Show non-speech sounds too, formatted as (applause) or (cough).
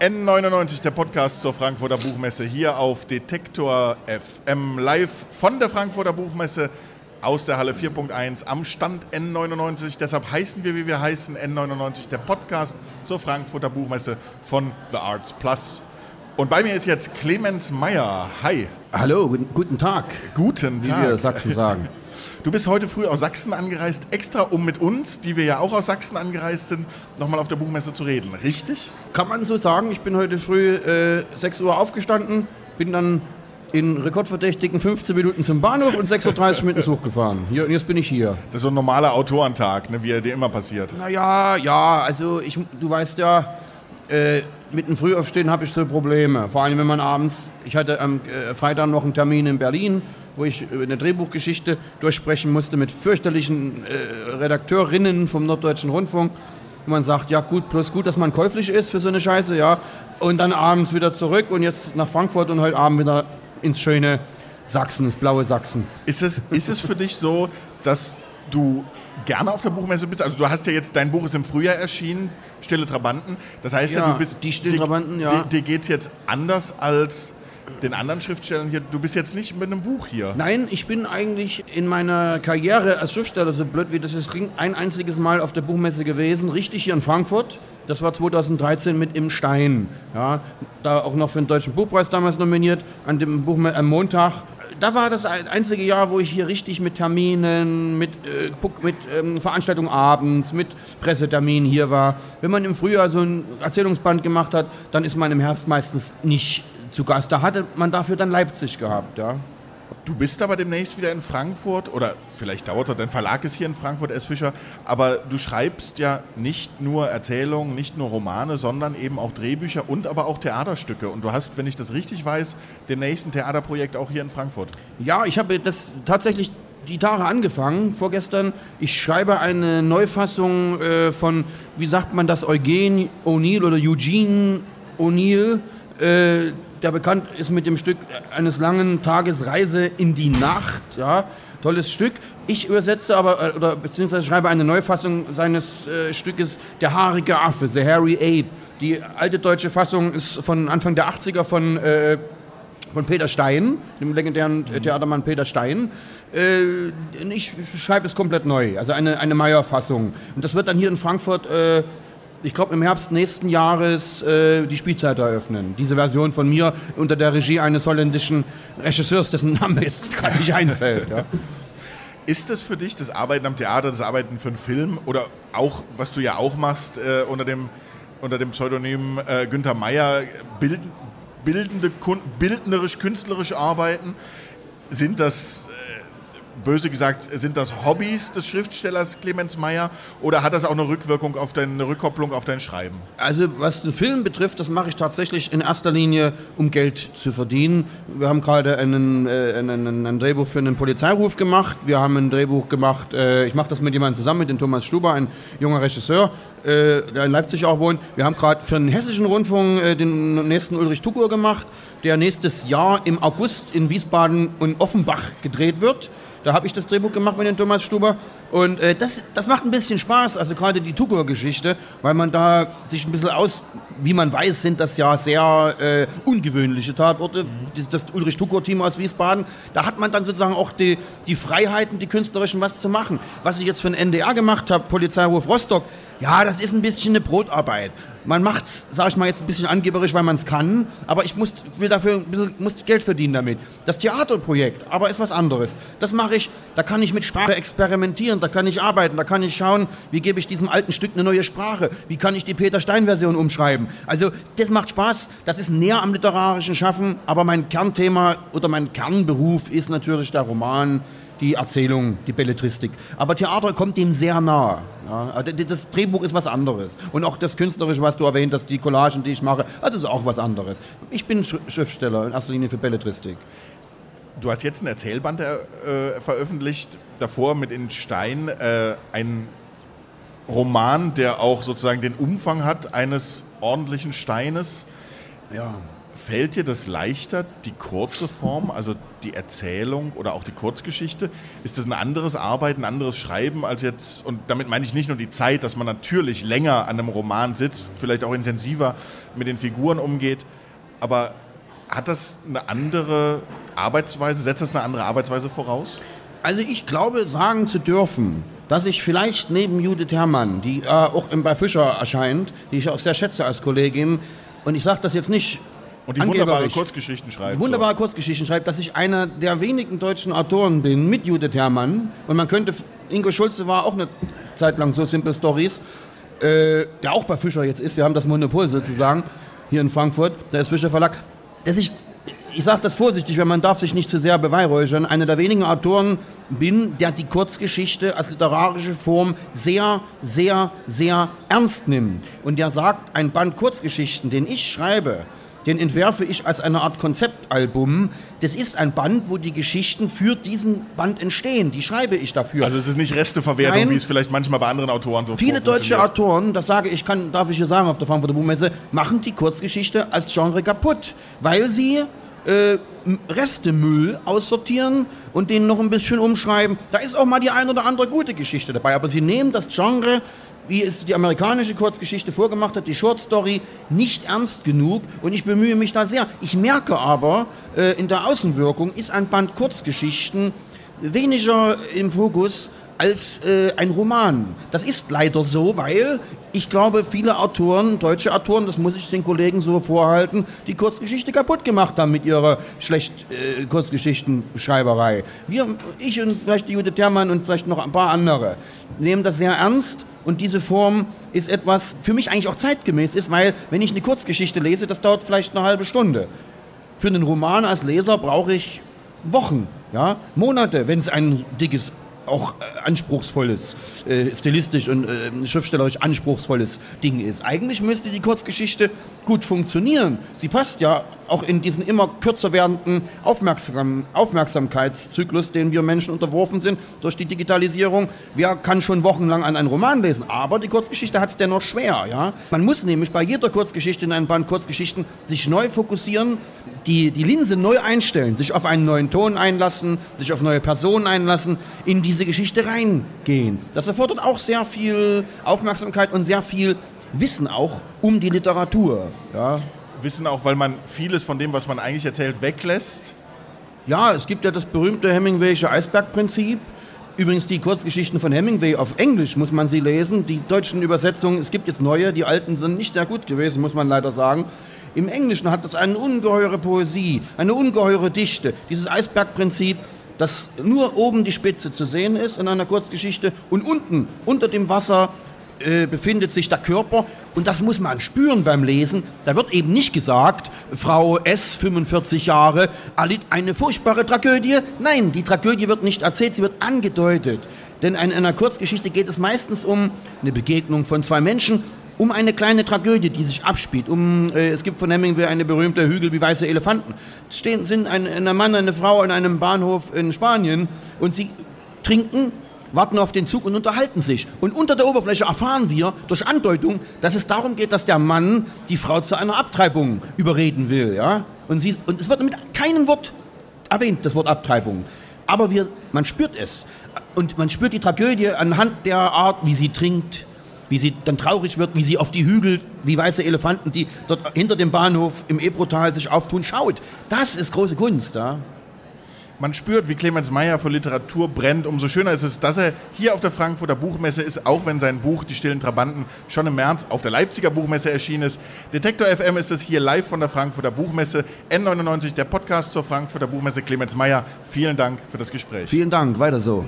N99, der Podcast zur Frankfurter Buchmesse, hier auf Detektor FM live von der Frankfurter Buchmesse aus der Halle 4.1 am Stand N99. Deshalb heißen wir, wie wir heißen, N99, der Podcast zur Frankfurter Buchmesse von The Arts Plus. Und bei mir ist jetzt Clemens Meyer. Hi. Hallo, guten, guten Tag. Guten Tag. Wie wir Sachsen sagen. (laughs) Du bist heute früh aus Sachsen angereist, extra um mit uns, die wir ja auch aus Sachsen angereist sind, nochmal auf der Buchmesse zu reden. Richtig? Kann man so sagen. Ich bin heute früh äh, 6 Uhr aufgestanden, bin dann in rekordverdächtigen 15 Minuten zum Bahnhof und 6.30 Uhr mit dem Zug gefahren. Hier, und jetzt bin ich hier. Das ist so ein normaler Autorentag, ne, wie er dir immer passiert. Naja, ja, also ich, du weißt ja, äh, mit dem Frühaufstehen habe ich so Probleme. Vor allem, wenn man abends, ich hatte am äh, Freitag noch einen Termin in Berlin, wo ich eine Drehbuchgeschichte durchsprechen musste mit fürchterlichen äh, Redakteurinnen vom Norddeutschen Rundfunk. Und man sagt, ja gut, bloß gut, dass man käuflich ist für so eine Scheiße, ja. Und dann abends wieder zurück und jetzt nach Frankfurt und heute Abend wieder ins schöne Sachsen, ins blaue Sachsen. Ist es, ist es für dich so, dass du gerne auf der Buchmesse bist? Also du hast ja jetzt, dein Buch ist im Frühjahr erschienen, Stille Trabanten. Das heißt ja, Ja, du bist... die Stillen dir- Trabanten, ja. Dir, dir geht es jetzt anders als den anderen Schriftstellern hier. Du bist jetzt nicht mit einem Buch hier. Nein, ich bin eigentlich in meiner Karriere als Schriftsteller, so blöd wie das ist, klingt, ein einziges Mal auf der Buchmesse gewesen, richtig hier in Frankfurt. Das war 2013 mit Im Stein. Ja, da auch noch für den Deutschen Buchpreis damals nominiert, an dem Buch am Montag. Da war das ein- einzige Jahr, wo ich hier richtig mit Terminen, mit, äh, mit ähm, Veranstaltungen abends, mit Presseterminen hier war. Wenn man im Frühjahr so ein Erzählungsband gemacht hat, dann ist man im Herbst meistens nicht zu Gast. Da hatte man dafür dann Leipzig gehabt. Ja. Du bist aber demnächst wieder in Frankfurt oder vielleicht dauert es, dein Verlag ist hier in Frankfurt, S. Fischer, aber du schreibst ja nicht nur Erzählungen, nicht nur Romane, sondern eben auch Drehbücher und aber auch Theaterstücke. Und du hast, wenn ich das richtig weiß, demnächst ein Theaterprojekt auch hier in Frankfurt. Ja, ich habe das tatsächlich die Tage angefangen, vorgestern. Ich schreibe eine Neufassung äh, von, wie sagt man das, Eugene O'Neill oder Eugene O'Neill, äh, der bekannt ist mit dem Stück eines langen Tages Reise in die Nacht. Ja, tolles Stück. Ich übersetze aber, äh, oder beziehungsweise schreibe eine Neufassung seines äh, Stückes Der haarige Affe, The Hairy Ape. Die alte deutsche Fassung ist von Anfang der 80er von äh, von Peter Stein, dem legendären äh, Theatermann Peter Stein. Äh, ich schreibe es komplett neu, also eine, eine Meyer-Fassung. Und das wird dann hier in Frankfurt, äh, ich glaube im Herbst nächsten Jahres, äh, die Spielzeit eröffnen. Diese Version von mir unter der Regie eines holländischen Regisseurs, dessen Name jetzt (laughs) gerade nicht einfällt. Ja. (laughs) Ist das für dich das Arbeiten am Theater, das Arbeiten für einen Film oder auch, was du ja auch machst äh, unter, dem, unter dem Pseudonym äh, Günther Meyer, bild, bildende, bildnerisch-künstlerisch arbeiten? Sind das, böse gesagt, sind das Hobbys des Schriftstellers Clemens Meyer oder hat das auch eine Rückwirkung auf dein, eine Rückkopplung auf dein Schreiben? Also was den Film betrifft, das mache ich tatsächlich in erster Linie, um Geld zu verdienen. Wir haben gerade einen, äh, einen, ein Drehbuch für einen Polizeiruf gemacht. Wir haben ein Drehbuch gemacht, äh, ich mache das mit jemandem zusammen, mit dem Thomas Stuber, ein junger Regisseur, äh, der in Leipzig auch wohnt. Wir haben gerade für den Hessischen Rundfunk äh, den nächsten Ulrich Tukur gemacht, der nächstes Jahr im August in Wiesbaden und Offenbach gedreht wird. Da habe ich das Drehbuch gemacht mit dem Thomas Stuber. Und äh, das, das macht ein bisschen Spaß, also gerade die Tukur-Geschichte, weil man da sich ein bisschen aus, wie man weiß, sind das ja sehr äh, ungewöhnliche Tatorte. Das, das Ulrich Tukur-Team aus Wiesbaden, da hat man dann sozusagen auch die, die Freiheiten, die künstlerischen, was zu machen. Was ich jetzt für den NDR gemacht habe, Polizeiruf Rostock, ja, das ist ein bisschen eine Brotarbeit. Man macht's, sag ich mal jetzt ein bisschen angeberisch, weil man es kann, aber ich muss, will dafür bisschen muss Geld verdienen damit. Das Theaterprojekt, aber ist was anderes. Das mache ich, da kann ich mit Sprache experimentieren, da kann ich arbeiten, da kann ich schauen, wie gebe ich diesem alten Stück eine neue Sprache, wie kann ich die Peter Stein-Version umschreiben. Also das macht Spaß, das ist näher am literarischen Schaffen, aber mein Kernthema oder mein Kernberuf ist natürlich der Roman, die Erzählung, die Belletristik. Aber Theater kommt dem sehr nah. Ja, also das Drehbuch ist was anderes. Und auch das Künstlerische, was du erwähnt hast, die Collagen, die ich mache, das ist auch was anderes. Ich bin Sch Schriftsteller, in erster Linie für Belletristik. Du hast jetzt ein Erzählband äh, veröffentlicht, davor mit in Stein äh, ein Roman, der auch sozusagen den Umfang hat eines ordentlichen Steines. Ja. fällt dir das leichter, die kurze Form, also die Erzählung oder auch die Kurzgeschichte? Ist das ein anderes Arbeiten, ein anderes Schreiben als jetzt, und damit meine ich nicht nur die Zeit, dass man natürlich länger an einem Roman sitzt, vielleicht auch intensiver mit den Figuren umgeht, aber hat das eine andere Arbeitsweise, setzt das eine andere Arbeitsweise voraus? Also ich glaube, sagen zu dürfen, dass ich vielleicht neben Judith Herrmann, die äh, auch bei Fischer erscheint, die ich auch sehr schätze als Kollegin, und ich sage das jetzt nicht und die wunderbare Kurzgeschichten schreibt. Wunderbare so. Kurzgeschichten schreibt, dass ich einer der wenigen deutschen Autoren bin mit Judith Herrmann. Und man könnte, Ingo Schulze war auch eine Zeit lang so Simple Stories, äh, der auch bei Fischer jetzt ist. Wir haben das Monopol sozusagen hier in Frankfurt. Der ist Fischer Verlag. Dass ich ich sage das vorsichtig, weil man darf sich nicht zu sehr beweihräuchern, einer der wenigen Autoren bin, der die Kurzgeschichte als literarische Form sehr, sehr, sehr ernst nimmt. Und der sagt, ein Band Kurzgeschichten, den ich schreibe, den entwerfe ich als eine Art Konzeptalbum. Das ist ein Band, wo die Geschichten für diesen Band entstehen. Die schreibe ich dafür. Also es ist nicht Resteverwertung, Nein, wie es vielleicht manchmal bei anderen Autoren so Viele deutsche Autoren, das sage ich, kann, darf ich hier sagen auf der Frankfurter Buchmesse, machen die Kurzgeschichte als Genre kaputt, weil sie äh, Restemüll aussortieren und den noch ein bisschen umschreiben. Da ist auch mal die ein oder andere gute Geschichte dabei, aber sie nehmen das Genre wie es die amerikanische Kurzgeschichte vorgemacht hat, die Short Story, nicht ernst genug und ich bemühe mich da sehr. Ich merke aber, äh, in der Außenwirkung ist ein Band Kurzgeschichten weniger im Fokus als äh, ein Roman. Das ist leider so, weil ich glaube, viele Autoren, deutsche Autoren, das muss ich den Kollegen so vorhalten, die Kurzgeschichte kaputt gemacht haben mit ihrer schlecht äh, Kurzgeschichtenschreiberei. Wir, ich und vielleicht die Judith Termann und vielleicht noch ein paar andere, nehmen das sehr ernst und diese Form ist etwas für mich eigentlich auch zeitgemäß ist, weil wenn ich eine Kurzgeschichte lese, das dauert vielleicht eine halbe Stunde. Für einen Roman als Leser brauche ich Wochen, ja, Monate, wenn es ein dickes auch äh, anspruchsvolles, äh, stilistisch und äh, schriftstellerisch anspruchsvolles Ding ist. Eigentlich müsste die Kurzgeschichte gut funktionieren. Sie passt ja auch in diesen immer kürzer werdenden Aufmerksam Aufmerksamkeitszyklus, den wir Menschen unterworfen sind durch die Digitalisierung. Wer kann schon wochenlang an einen Roman lesen? Aber die Kurzgeschichte hat es dennoch schwer. Ja? Man muss nämlich bei jeder Kurzgeschichte in einem Band Kurzgeschichten sich neu fokussieren, die, die Linse neu einstellen, sich auf einen neuen Ton einlassen, sich auf neue Personen einlassen, in diese Geschichte reingehen. Das erfordert auch sehr viel Aufmerksamkeit und sehr viel Wissen auch um die Literatur. Ja? Wissen auch, weil man vieles von dem, was man eigentlich erzählt, weglässt? Ja, es gibt ja das berühmte Hemingway'sche Eisbergprinzip. Übrigens die Kurzgeschichten von Hemingway auf Englisch muss man sie lesen. Die deutschen Übersetzungen, es gibt jetzt neue, die alten sind nicht sehr gut gewesen, muss man leider sagen. Im Englischen hat es eine ungeheure Poesie, eine ungeheure Dichte. Dieses Eisbergprinzip, dass nur oben die Spitze zu sehen ist in einer Kurzgeschichte und unten, unter dem Wasser, äh, befindet sich der Körper und das muss man spüren beim Lesen. Da wird eben nicht gesagt, Frau S, 45 Jahre, erlitt eine furchtbare Tragödie. Nein, die Tragödie wird nicht erzählt, sie wird angedeutet. Denn in einer Kurzgeschichte geht es meistens um eine Begegnung von zwei Menschen, um eine kleine Tragödie, die sich abspielt. Um, äh, es gibt von Hemingway eine berühmte Hügel wie weiße Elefanten. Es stehen, sind ein, ein Mann eine Frau in einem Bahnhof in Spanien und sie trinken warten auf den Zug und unterhalten sich. Und unter der Oberfläche erfahren wir durch Andeutung, dass es darum geht, dass der Mann die Frau zu einer Abtreibung überreden will. Ja? Und, sie, und es wird mit keinem Wort erwähnt, das Wort Abtreibung. Aber wir, man spürt es. Und man spürt die Tragödie anhand der Art, wie sie trinkt, wie sie dann traurig wird, wie sie auf die Hügel, wie weiße Elefanten, die dort hinter dem Bahnhof im Ebrotal sich auftun, schaut. Das ist große Kunst. Ja? man spürt, wie Clemens Meyer für Literatur brennt. Umso schöner ist es, dass er hier auf der Frankfurter Buchmesse ist, auch wenn sein Buch Die stillen Trabanten schon im März auf der Leipziger Buchmesse erschienen ist. Detektor FM ist es hier live von der Frankfurter Buchmesse. N99, der Podcast zur Frankfurter Buchmesse. Clemens Meyer, vielen Dank für das Gespräch. Vielen Dank, weiter so.